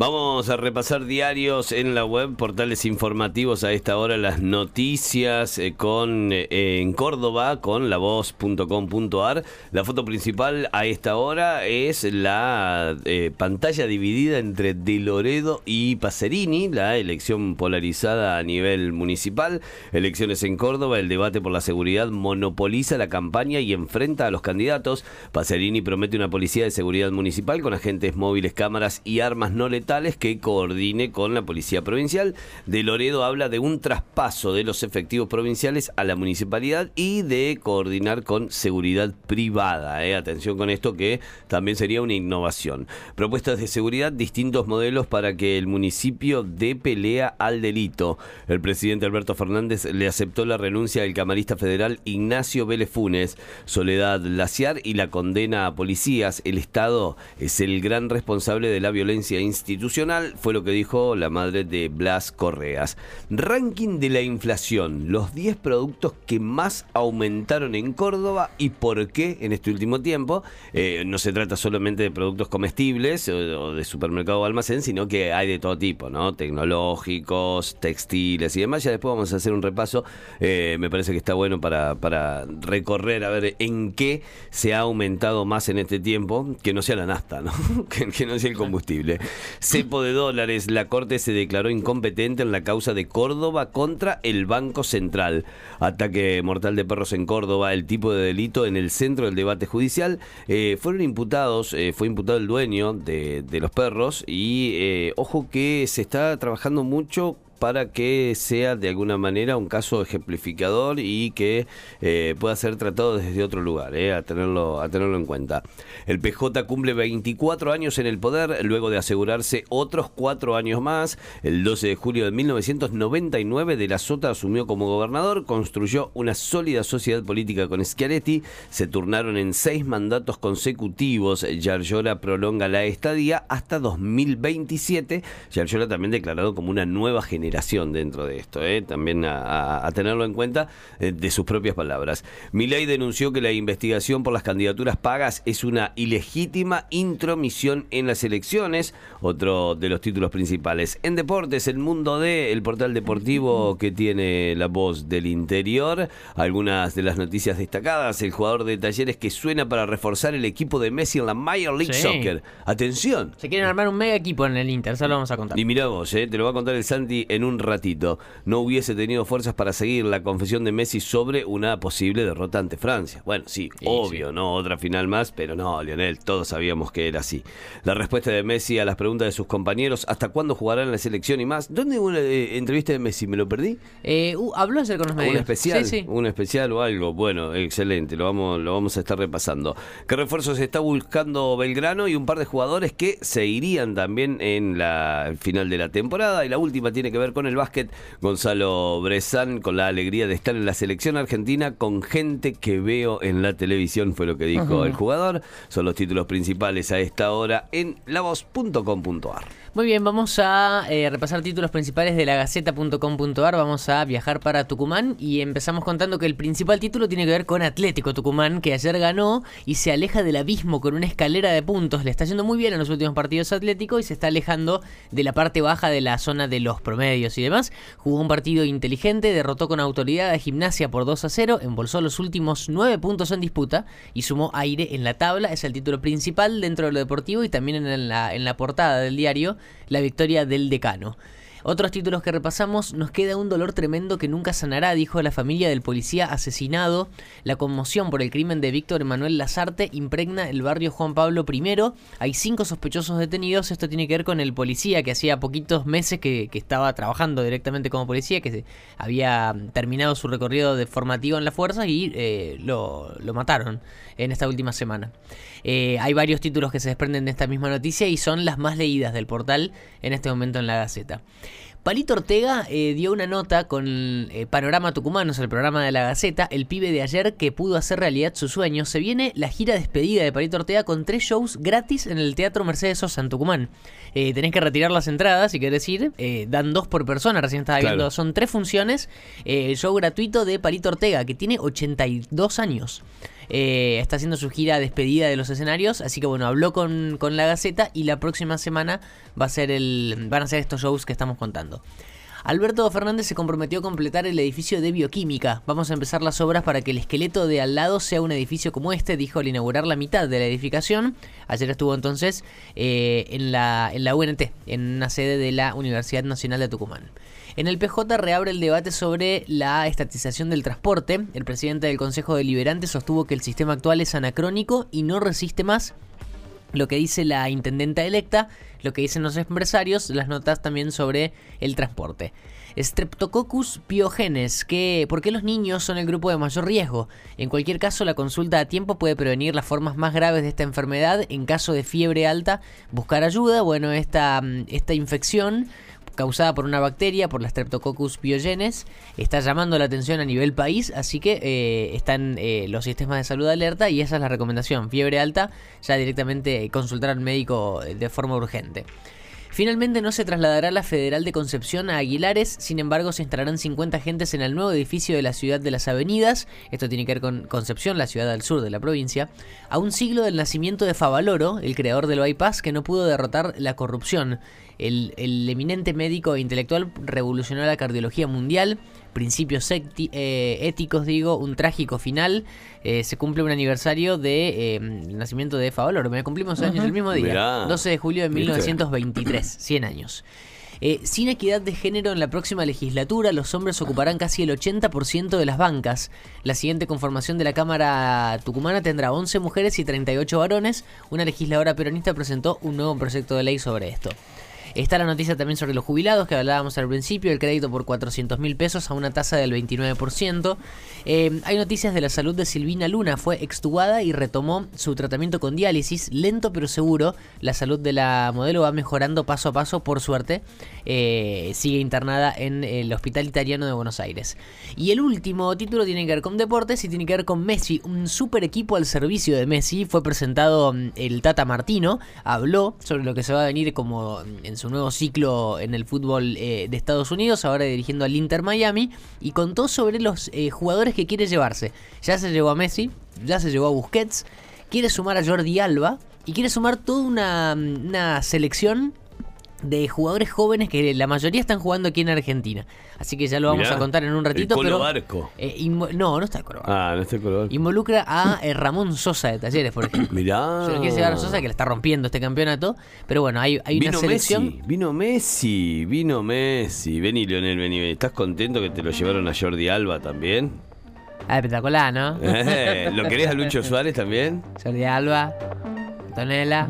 Vamos a repasar diarios en la web, portales informativos a esta hora, las noticias eh, con eh, en Córdoba con lavoz.com.ar. La foto principal a esta hora es la eh, pantalla dividida entre De Loredo y Pacerini, la elección polarizada a nivel municipal. Elecciones en Córdoba, el debate por la seguridad monopoliza la campaña y enfrenta a los candidatos. Pacerini promete una policía de seguridad municipal con agentes móviles, cámaras y armas no letales que coordine con la Policía Provincial. De Loredo habla de un traspaso de los efectivos provinciales a la municipalidad y de coordinar con seguridad privada. Eh. Atención con esto que también sería una innovación. Propuestas de seguridad, distintos modelos para que el municipio dé pelea al delito. El presidente Alberto Fernández le aceptó la renuncia del camarista federal Ignacio Vélez Funes, Soledad Laciar y la condena a policías. El Estado es el gran responsable de la violencia institucional institucional, fue lo que dijo la madre de Blas Correas. Ranking de la inflación, los 10 productos que más aumentaron en Córdoba y por qué en este último tiempo. Eh, no se trata solamente de productos comestibles o, de supermercado o almacén, sino que hay de todo tipo, ¿no? Tecnológicos, textiles y demás. Ya después vamos a hacer un repaso. Eh, me parece que está bueno para, para recorrer a ver en qué se ha aumentado más en este tiempo, que no sea la nafta, ¿no? que, que no sea el combustible. Cepo de dólares. La Corte se declaró incompetente en la causa de Córdoba contra el Banco Central. Ataque mortal de perros en Córdoba, el tipo de delito en el centro del debate judicial. Eh, fueron imputados, eh, fue imputado el dueño de, los perros y eh, ojo que se está trabajando mucho para que sea de alguna manera un caso ejemplificador y que eh, pueda ser tratado desde otro lugar, eh, a, tenerlo, a tenerlo en cuenta. El PJ cumple 24 años en el poder, luego de asegurarse otros cuatro años más. El 12 de julio de 1999, De la Sota asumió como gobernador, construyó una sólida sociedad política con Schiaretti, se turnaron en seis mandatos consecutivos. Yarlora prolonga la estadía hasta 2027. Yarlora también declarado como una nueva generación dentro de esto, ¿eh? también a, tenerlo en cuenta eh, de sus propias palabras. Milei denunció que la investigación por las candidaturas pagas es una ilegítima intromisión en las elecciones, otro de los títulos principales. En deportes, el mundo de el portal deportivo que tiene la voz del interior, algunas de las noticias destacadas, el jugador de talleres que suena para reforzar el equipo de Messi en la Major League Soccer. Atención. Se quieren armar un mega equipo en el Inter, ya lo vamos a contar. Y mira vos, eh, te lo va a contar el Santi en un ratito, no hubiese tenido fuerzas para seguir la confesión de Messi sobre una posible derrota ante Francia. Bueno, sí, obvio, no otra final más, pero no, Lionel, todos sabíamos que era así. La respuesta de Messi a las preguntas de sus compañeros, ¿hasta cuándo jugarán en la selección y más? ¿Dónde hubo una eh, entrevista de Messi? ¿Me lo perdí? Eh, uh, habló ayer con los medios. ¿Un especial? ¿Un especial o algo? Bueno, excelente, lo vamos, lo vamos a estar repasando. ¿Qué refuerzos está buscando Belgrano y un par de jugadores que se irían también en la final de la temporada? Y la última tiene que ver con el básquet. Gonzalo Brezán con la alegría de estar en la selección argentina con gente que veo en la televisión, fue lo que dijo el jugador. Son los títulos principales a esta hora en lavoz.com.ar. Muy bien, vamos a eh, repasar títulos principales de la Gaceta.com.ar. Vamos a viajar para Tucumán y empezamos contando que el principal título tiene que ver con Atlético Tucumán, que ayer ganó y se aleja del abismo con una escalera de puntos. Le está yendo muy bien en los últimos partidos Atlético y se está alejando de la parte baja de la zona de los promedios y demás. Jugó un partido inteligente, derrotó con autoridad a Gimnasia por 2 a 0, embolsó los últimos 9 puntos en disputa y sumó aire en la tabla. Es el título principal dentro de lo deportivo y también en la, en la portada del diario la victoria del decano. Otros títulos que repasamos, nos queda un dolor tremendo que nunca sanará, dijo la familia del policía asesinado. La conmoción por el crimen de Víctor Emanuel Lazarte impregna el barrio Juan Pablo I. Hay cinco sospechosos detenidos. Esto tiene que ver con el policía que hacía poquitos meses que, estaba trabajando directamente como policía, que había terminado su recorrido de formativo en la fuerza y eh, lo, mataron en esta última semana. Eh, hay varios títulos que se desprenden de esta misma noticia y son las más leídas del portal en este momento en la Gaceta. Palito Ortega eh, dio una nota con eh, Panorama Tucumano, el programa de la Gaceta, el pibe de ayer que pudo hacer realidad su sueño. Se viene la gira despedida de Palito Ortega con tres shows gratis en el Teatro Mercedes Sosa en Tucumán. Eh, tenés que retirar las entradas, si querés ir. Eh, dan dos por persona, recién estaba Claro. viendo. Son tres funciones. Eh, show gratuito de Palito Ortega, que tiene 82 años. Eh, está haciendo su gira despedida de los escenarios, así que bueno, habló con, con la Gaceta y la próxima semana va a ser el, van a ser estos shows que estamos contando. Alberto Fernández se comprometió a completar el edificio de bioquímica. Vamos a empezar las obras para que el esqueleto de al lado sea un edificio como este, dijo al inaugurar la mitad de la edificación. Ayer estuvo entonces eh, en, la, en la UNT, en una sede de la Universidad Nacional de Tucumán. En el PJ reabre el debate sobre la estatización del transporte. El presidente del Consejo Deliberante sostuvo que el sistema actual es anacrónico y no resiste más lo que dice la intendenta electa, lo que dicen los empresarios, las notas también sobre el transporte. Streptococcus pyogenes, que ¿por qué los niños son el grupo de mayor riesgo? En cualquier caso, la consulta a tiempo puede prevenir las formas más graves de esta enfermedad. En caso de fiebre alta, buscar ayuda. Bueno, esta, esta infección causada por una bacteria, por la Streptococcus pyogenes, está llamando la atención a nivel país, así que eh, están eh, los sistemas de salud alerta y esa es la recomendación. Fiebre alta, ya directamente consultar al médico eh, de forma urgente. Finalmente no se trasladará la Federal de Concepción a Aguilares, sin embargo se instalarán 50 agentes en el nuevo edificio de la Ciudad de las Avenidas, esto tiene que ver con Concepción, la ciudad al sur de la provincia, a un siglo del nacimiento de Favaloro, el creador del bypass que no pudo derrotar la corrupción. El, el eminente médico e intelectual revolucionó la cardiología mundial, principios eh, éticos, digo, un trágico final. Eh, se cumple un aniversario de eh, nacimiento de Favaloro, me cumplimos años el mismo día, Mirá. 12 de julio de ¿Viste? 1923, 100 años. Eh, sin equidad de género en la próxima legislatura, los hombres ocuparán casi el 80% de las bancas. La siguiente conformación de la Cámara Tucumana tendrá 11 mujeres y 38 varones. Una legisladora peronista presentó un nuevo proyecto de ley sobre esto. Está la noticia también sobre los jubilados que hablábamos al principio, el crédito por 400 mil pesos a una tasa del 29%. Eh, hay noticias de la salud de Silvina Luna, fue extubada y retomó su tratamiento con diálisis, lento pero seguro. La salud de la modelo va mejorando paso a paso, por suerte. Eh, sigue internada en el Hospital Italiano de Buenos Aires. Y el último título tiene que ver con deportes y tiene que ver con Messi, un super equipo al servicio de Messi. Fue presentado mm, el Tata Martino, habló sobre lo que se va a venir como mm, en su nuevo ciclo en el fútbol eh, de Estados Unidos, ahora dirigiendo al Inter Miami, y contó sobre los eh, jugadores que quiere llevarse. Ya se llevó a Messi, ya se llevó a Busquets, quiere sumar a Jordi Alba y quiere sumar toda una, una selección de jugadores jóvenes que la mayoría están jugando aquí en Argentina. Así que ya lo vamos Mirá, a contar en un el ratito. Colo pero Barco. eh, no, no está el Colo Barco. Ah, no estoy color. Involucra a eh, Ramón Sosa de Talleres, por ejemplo. Mirá. Se lo quiere llevar a Sosa que le está rompiendo este campeonato. Pero bueno, hay, hay una selección. Messi, vino Messi, vino Messi. Vení, Leonel, vení, vení. ¿Estás contento que te lo llevaron a Jordi Alba también? Ah, espectacular, ¿no? Eh, ¿Lo querés a Lucho Suárez también? Jordi Alba, Antonella,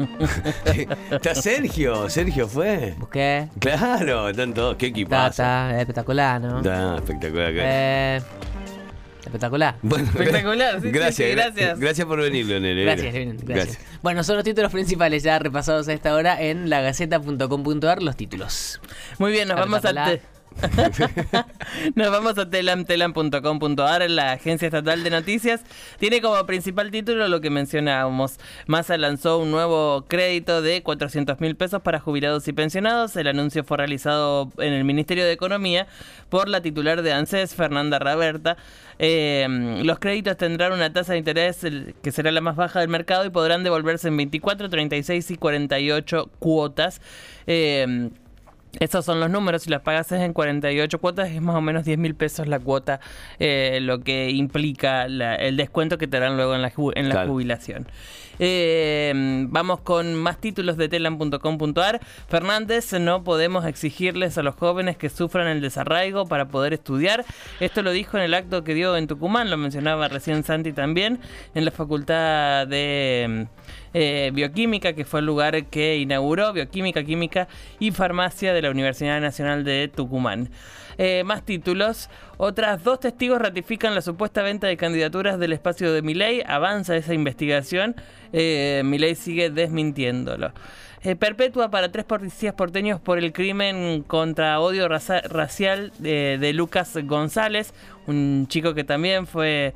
Está Sergio, Sergio fue. Busqué, Claro, están todos. ¿Qué equipazo? Tata, espectacular, ¿no? Está espectacular. Eh, espectacular. Bueno, Espectacular, sí, gracias, sí, gra- gracias. Gracias por venir, Leonel. eh. Gracias, Lenin, gracias. Bueno, son los títulos principales ya repasados a esta hora en lagaceta.com.ar, los títulos. Muy bien, nos vamos a tapala. te- Nos vamos a telam.telam.com.ar, la agencia estatal de noticias. Tiene como principal título lo que mencionábamos. Massa lanzó un nuevo crédito de 400 mil pesos para jubilados y pensionados. El anuncio fue realizado en el Ministerio de Economía por la titular de ANSES, Fernanda Raberta. Eh, los créditos tendrán una tasa de interés que será la más baja del mercado y podrán devolverse en 24, 36 y 48 cuotas. Eh, esos son los números, si las pagas en 48 cuotas es más o menos 10 mil pesos la cuota, eh, lo que implica la- el descuento que te dan luego en la, ju- en la Claro. jubilación. Eh, vamos con más títulos de telam.com.ar. Fernández, no podemos exigirles a los jóvenes que sufran el desarraigo para poder estudiar. Esto lo dijo en el acto que dio en Tucumán, lo mencionaba recién Santi también, en la Facultad de, eh, Bioquímica, que fue el lugar que inauguró Bioquímica, Química y Farmacia de la Universidad Nacional de Tucumán. Eh, más títulos. Otras dos testigos ratifican la supuesta venta de candidaturas del espacio de Milei. Avanza esa investigación. Eh, Milei sigue desmintiéndolo. Eh, perpetua para tres policías porteños por el crimen contra odio racial de, Lucas González, un chico que también fue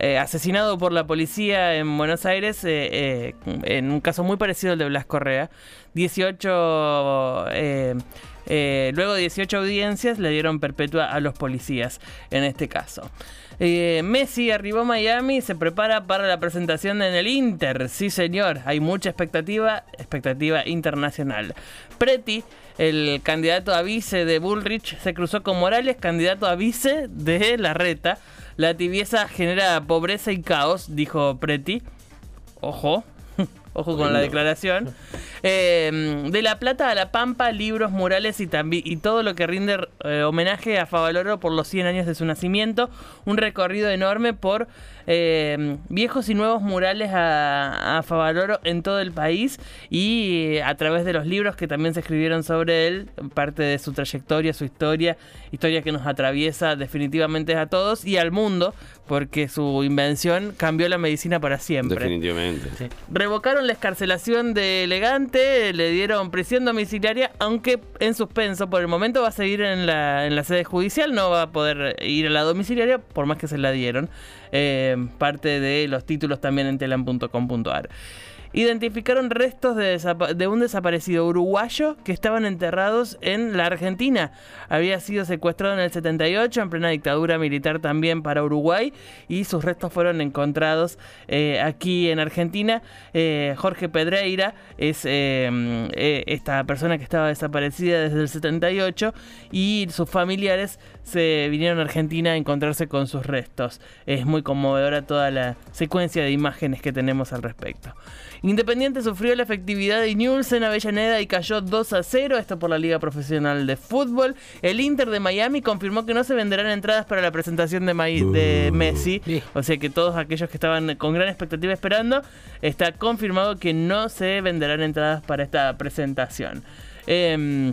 eh, asesinado por la policía en Buenos Aires eh, eh, en un caso muy parecido al de Blas Correa. 18... eh, eh, luego de 18 audiencias le dieron perpetua a los policías en este caso. Messi arribó a Miami y se prepara para la presentación en el Inter. Sí, señor, hay mucha expectativa, expectativa internacional. Preti, el candidato a vice de Bullrich, se cruzó con Morales, candidato a vice de Larreta. La tibieza genera pobreza y caos, dijo Preti. Ojo. Ojo con la declaración. Eh, de La Plata a La Pampa, libros, murales y, y todo lo que rinde eh, homenaje a Favaloro por los 100 años de su nacimiento. Un recorrido enorme por eh, viejos y nuevos murales a, a Favaloro en todo el país y eh, a través de los libros que también se escribieron sobre él, parte de su trayectoria, su historia, historia que nos atraviesa definitivamente a todos y al mundo, porque su invención cambió la medicina para siempre. Definitivamente. Revocaron la escarcelación de Elegante, le dieron prisión domiciliaria, aunque en suspenso. Por el momento va a seguir en la, en la sede judicial, no va a poder ir a la domiciliaria, por más que se la dieron. Eh, parte de los títulos también en telam.com.ar. Identificaron restos de, un desaparecido uruguayo que estaban enterrados en la Argentina. Había sido secuestrado en el 78, en plena dictadura militar también para Uruguay, y sus restos fueron encontrados eh, aquí en Argentina. Eh, Jorge Pedreira es eh, eh, esta persona que estaba desaparecida desde el 78 y sus familiares se vinieron a Argentina a encontrarse con sus restos. Es muy conmovedora toda la secuencia de imágenes que tenemos al respecto. Independiente sufrió la efectividad de Newell's en Avellaneda y cayó 2 a 0, esto por la Liga Profesional de Fútbol. El Inter de Miami confirmó que no se venderán entradas para la presentación de, Mai- de Messi, o sea que todos aquellos que estaban con gran expectativa esperando, está confirmado que no se venderán entradas para esta presentación. Em,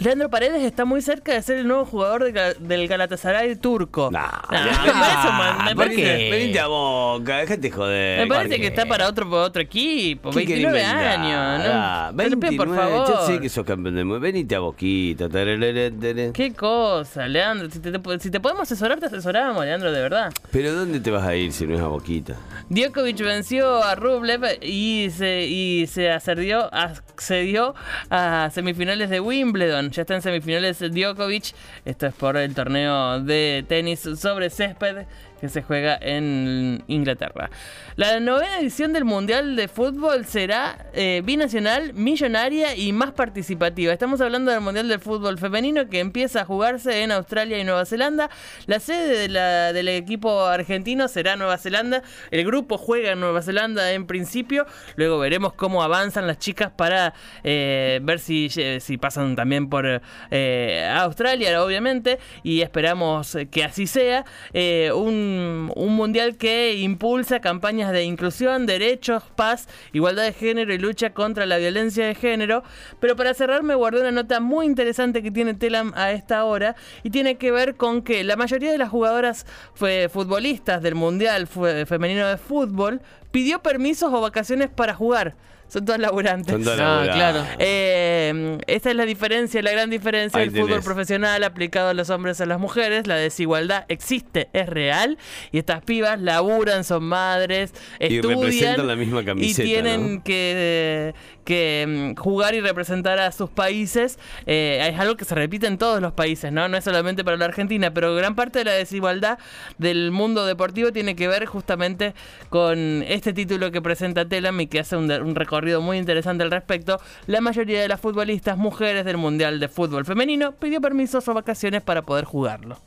Leandro Paredes está muy cerca de ser el nuevo jugador de Ga- del Galatasaray turco. Nah, Nah, ya. me parece, man, me ¿por parece- qué? Venite a boca, déjate joder. me parece ¿Por que está para otro, otro equipo. ¿Qué querés 29 inventar? años, Ah, ¿no? Te lo pido, por 29, favor. Yo sé que sos campeón del mundo. Venite a boquita. tararara. Qué cosa, Leandro. Si te, te- si te podemos asesorar, te asesoramos, Leandro, de verdad. Pero ¿dónde te vas a ir si no es a boquita? Djokovic venció a Rublev y se, y se accedió, accedió a semifinales de Wimbledon. Ya está en semifinales Djokovic. Esto es por el torneo de tenis sobre césped que se juega en Inglaterra. La novena edición del Mundial de Fútbol será eh, binacional, millonaria y más participativa. Estamos hablando del Mundial de Fútbol Femenino que empieza a jugarse en Australia y Nueva Zelanda. La sede del equipo argentino será Nueva Zelanda. El grupo juega en Nueva Zelanda en principio. Luego veremos cómo avanzan las chicas para eh, ver si, si pasan también por eh, Australia, obviamente. Y esperamos eh, que así sea. Eh, un, un mundial que impulsa campañas de inclusión, derechos, paz, igualdad de género y lucha contra la violencia de género. Pero para cerrar me guardé una nota muy interesante que tiene Telam a esta hora y tiene que ver con que la mayoría de las jugadoras fue futbolistas del mundial fue- femenino de fútbol pidió permisos o vacaciones para jugar. Son laburantes. Todas Ah, laburadas. claro. Eh, esta es la diferencia, la gran diferencia Ahí del fútbol profesional aplicado a los hombres y a las mujeres. La desigualdad existe, es real. Y estas pibas laburan, son madres, Y estudian. representan la misma y camiseta, tienen ¿no? que, que mm, jugar y representar a sus países. Eh, es algo que se repite en todos los países, ¿no? No es solamente para la Argentina, pero gran parte de la desigualdad del mundo deportivo tiene que ver justamente con este título que presenta Telam y que hace un, un recorrido muy interesante al respecto. La mayoría de las futbolistas mujeres del Mundial de Fútbol Femenino pidió permisos o vacaciones para poder jugarlo.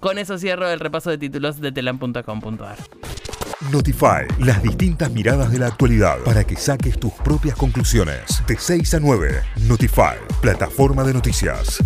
Con eso cierro el repaso de títulos de telam.com.ar. Notify, las distintas miradas de la actualidad para que saques tus propias conclusiones. De 6 a 9, Notify, plataforma de noticias.